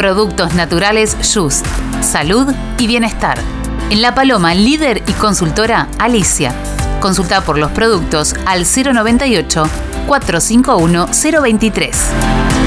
Productos naturales Just. Salud y bienestar. En La Paloma, líder y consultora Alicia. Consulta por los productos al 098 451 023.